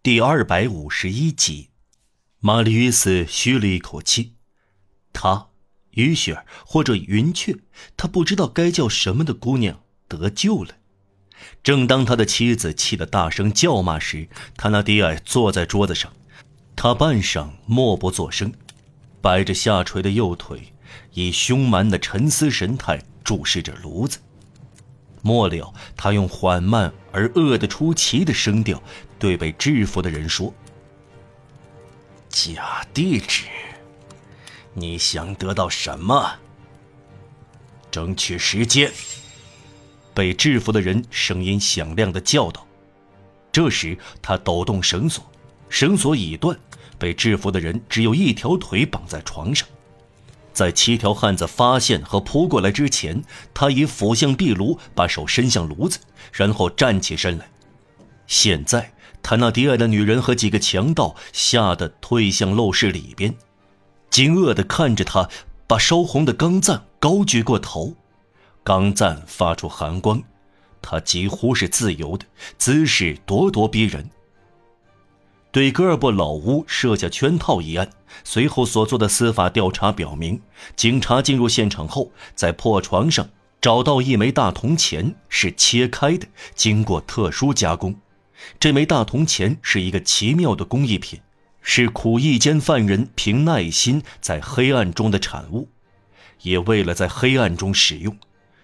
第二百五十一集，玛丽约斯吁了一口气。她，于雪儿或者云雀，他不知道该叫什么的姑娘得救了。正当他的妻子气得大声叫骂时，塔纳迪埃坐在桌子上，他半晌默不作声，摆着下垂的右腿，以凶蛮的沉思神态注视着炉子。末了，他用缓慢而恶得出奇的声调对被制服的人说：“假地址，你想得到什么？争取时间。”被制服的人声音响亮的叫道。这时，他抖动绳索，绳索已断，被制服的人只有一条腿绑在床上。在七条汉子发现和扑过来之前，他已俯向壁炉，把手伸向炉子，然后站起身来。现在，他那低矮的女人和几个强盗吓得退向陋室里边，惊愕地看着他，把烧红的钢簪高举过头，钢簪发出寒光，他几乎是自由的，姿势咄咄逼人。对戈尔布老屋设下圈套一案，随后所做的司法调查表明，警察进入现场后，在破床上找到一枚大铜钱，是切开的，经过特殊加工。这枚大铜钱是一个奇妙的工艺品，是苦役监犯人凭耐心在黑暗中的产物，也为了在黑暗中使用，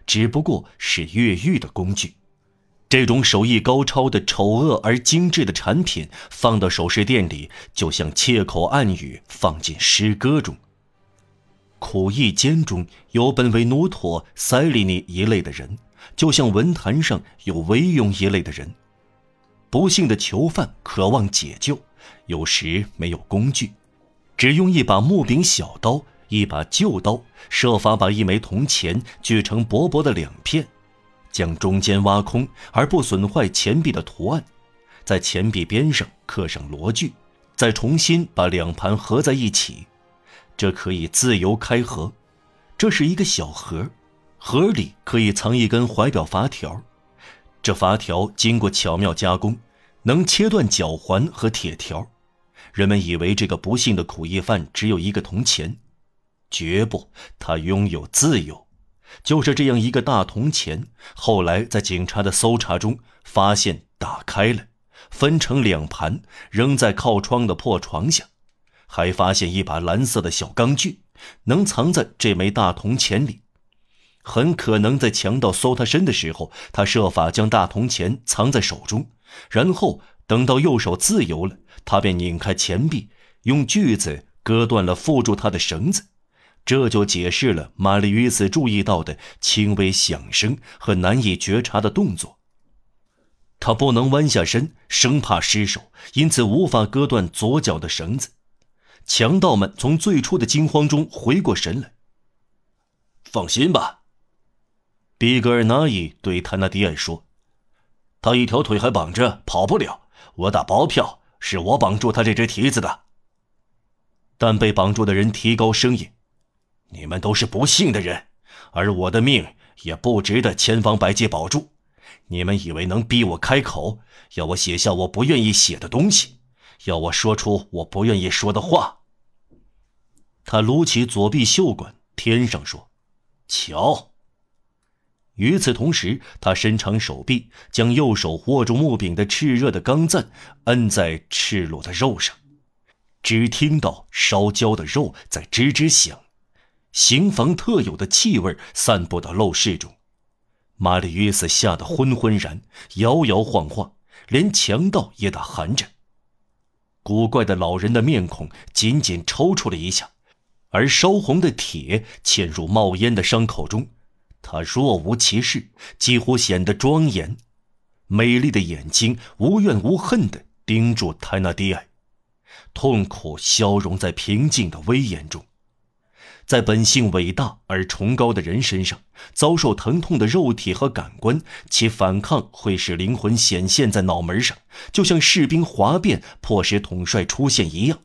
只不过是越狱的工具。这种手艺高超的丑恶而精致的产品，放到首饰店里，就像切口暗语放进诗歌中。苦役监中有本为努妥、塞利尼一类的人，就像文坛上有维勇一类的人。不幸的囚犯渴望解救，有时没有工具，只用一把木柄小刀、一把旧刀，设法把一枚铜钱锯成薄薄的两片。将中间挖空，而不损坏钱币的图案，在钱币边上刻上螺距，再重新把两盘合在一起，这可以自由开合。这是一个小盒，盒里可以藏一根怀表发条，这发条经过巧妙加工，能切断脚环和铁条。人们以为这个不幸的苦役犯只有一个铜钱，绝不，他拥有自由。就是这样一个大铜钱，后来在警察的搜查中发现，打开了，分成两盘，扔在靠窗的破床下，还发现一把蓝色的小钢锯，能藏在这枚大铜钱里。很可能在强盗搜他身的时候，他设法将大铜钱藏在手中，然后等到右手自由了，他便拧开钱币，用锯子割断了缚住他的绳子。这就解释了玛丽与斯注意到的轻微响声和难以觉察的动作。他不能弯下身，生怕失手，因此无法割断左脚的绳子。强盗们从最初的惊慌中回过神来。放心吧，比格尔纳伊对坦纳迪埃说：“他一条腿还绑着，跑不了。我打包票，是我绑住他这只蹄子的。”但被绑住的人提高声音。你们都是不幸的人，而我的命也不值得千方百计保住。你们以为能逼我开口，要我写下我不愿意写的东西，要我说出我不愿意说的话？他撸起左臂袖管，天上说：“瞧。”与此同时，他伸长手臂，将右手握住木柄的炽热的钢钻摁在赤裸的肉上，只听到烧焦的肉在吱吱响。刑房特有的气味散布到陋室中，玛丽约瑟吓得昏昏然，摇摇晃晃，连强盗也打寒颤。古怪的老人的面孔紧紧抽搐了一下，而烧红的铁嵌入冒烟的伤口中，他若无其事，几乎显得庄严。美丽的眼睛无怨无恨地盯住泰纳迪埃，痛苦消融在平静的威严中。在本性伟大而崇高的人身上遭受疼痛的肉体和感官，其反抗会使灵魂显现在脑门上，就像士兵哗变迫使统帅出现一样。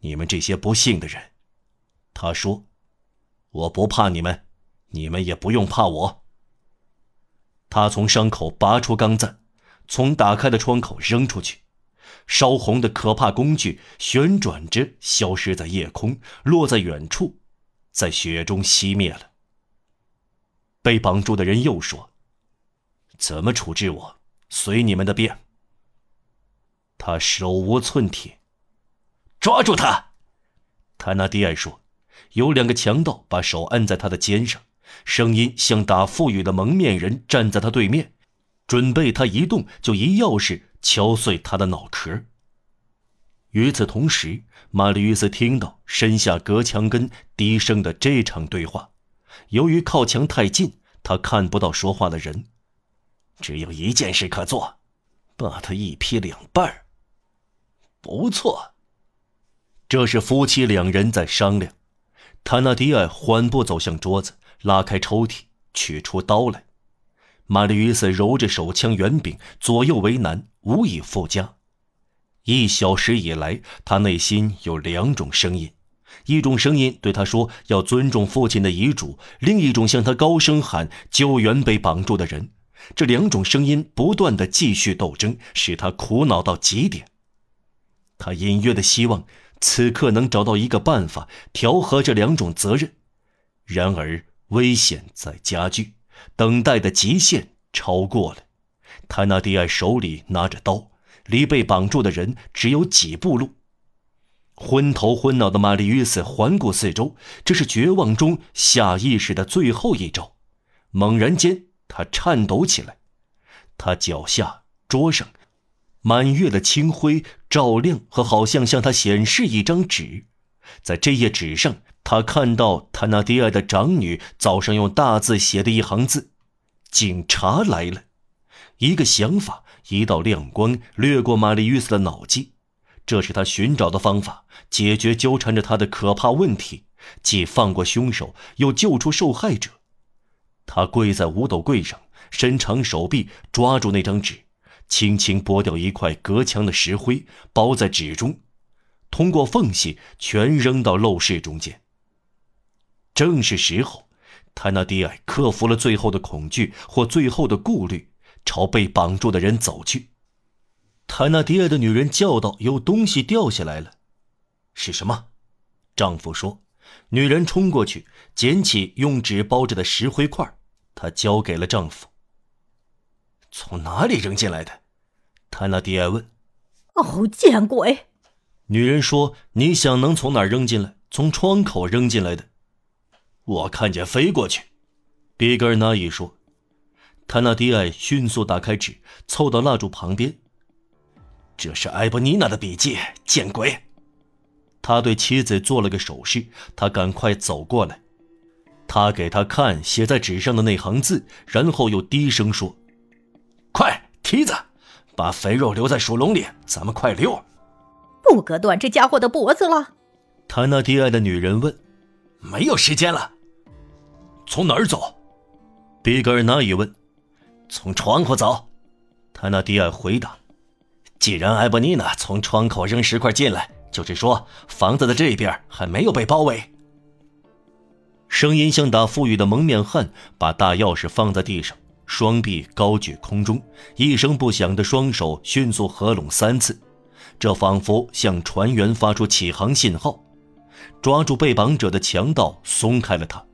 你们这些不幸的人，他说：“我不怕你们，你们也不用怕我。”他从伤口拔出钢簪，从打开的窗口扔出去，烧红的可怕工具旋转着消失在夜空，落在远处，在雪中熄灭了。被绑住的人又说：“怎么处置我？随你们的便。”他手无寸铁，抓住他！他那迪埃说：“有两个强盗把手按在他的肩上，声音像打腹语的蒙面人站在他对面，准备他一动就一钥匙敲碎他的脑壳。”与此同时，玛丽·约斯听到身下隔墙根低声的这场对话。由于靠墙太近，他看不到说话的人，只有一件事可做：把他一劈两半。不错。这是夫妻两人在商量。塔纳迪埃缓步走向桌子，拉开抽屉，取出刀来。玛丽·约瑟揉着手枪圆柄，左右为难，无以复加。一小时以来，他内心有两种声音：一种声音对他说要尊重父亲的遗嘱；另一种向他高声喊救援被绑住的人。这两种声音不断的继续斗争，使他苦恼到极点。他隐约的希望此刻能找到一个办法调和这两种责任，然而危险在加剧，等待的极限超过了。他那迪埃手里拿着刀，离被绑住的人只有几步路。昏头昏脑的玛丽约瑟环顾四周，这是绝望中下意识的最后一招。猛然间，他颤抖起来，他脚下桌上。满月的清辉照亮，和好像向他显示一张纸，在这页纸上，他看到他那迪埃的长女早上用大字写的一行字：“警察来了。”一个想法，一道亮光掠过玛丽·约瑟的脑际，这是他寻找的方法，解决纠缠着他的可怕问题，既放过凶手，又救出受害者。他跪在五斗柜上，伸长手臂抓住那张纸。轻轻剥掉一块隔墙的石灰，包在纸中，通过缝隙全扔到陋室中间。正是时候，泰纳迪埃克服了最后的恐惧或最后的顾虑，朝被绑住的人走去。泰纳迪埃的女人叫道：“有东西掉下来了，是什么？”丈夫说。女人冲过去，捡起用纸包着的石灰块，她交给了丈夫。从哪里扔进来的？泰纳迪埃问。哦，见鬼！女人说：“你想能从哪儿扔进来？从窗口扔进来的。”我看见飞过去。比格尔纳伊说。泰纳迪埃迅速打开纸，凑到蜡烛旁边。这是埃博尼娜的笔记。见鬼！他对妻子做了个手势，他赶快走过来。他给他看写在纸上的那行字，然后又低声说。快，梯子，把肥肉留在鼠笼里，咱们快溜。不割断这家伙的脖子了？他那低矮的女人问。没有时间了。从哪儿走？比格尔纳伊问。从窗户走。他那低矮回答。既然埃博尼娜从窗口扔石块进来，就是说房子的这边还没有被包围。声音像打富裕的蒙面汉把大钥匙放在地上。双臂高举空中，一声不响的双手迅速合拢三次，这仿佛向船员发出起航信号。抓住被绑者的强盗松开了他，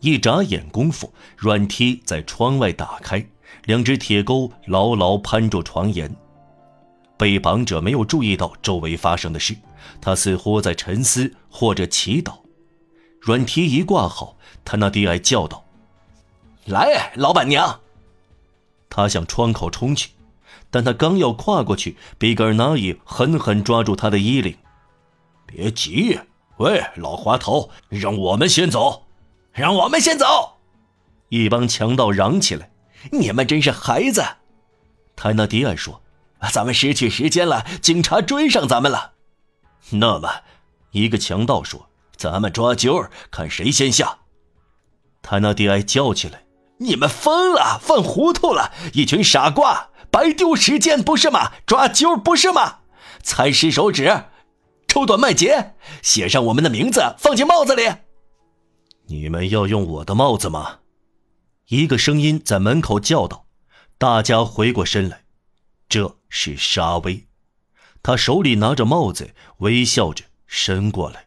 一眨眼功夫，软梯在窗外打开，两只铁钩牢牢攀住床沿。被绑者没有注意到周围发生的事，他似乎在沉思或者祈祷。软梯一挂好，他那低矮叫道：“来，老板娘。”他向窗口冲去，但他刚要跨过去，比格尔纳伊狠狠抓住他的衣领。“别急，喂，老滑头，让我们先走，让我们先走！”一帮强盗嚷起来。“你们真是孩子！”泰纳迪安说，“咱们失去时间了，警察追上咱们了。”那么，一个强盗说：“咱们抓阄，看谁先下。”泰纳迪埃叫起来。你们疯了，犯糊涂了，一群傻瓜，白丢时间不是吗？抓阄不是吗？踩石手指，抽短麦秸，写上我们的名字，放进帽子里。你们要用我的帽子吗？一个声音在门口叫道。大家回过身来，这是沙威，他手里拿着帽子，微笑着伸过来。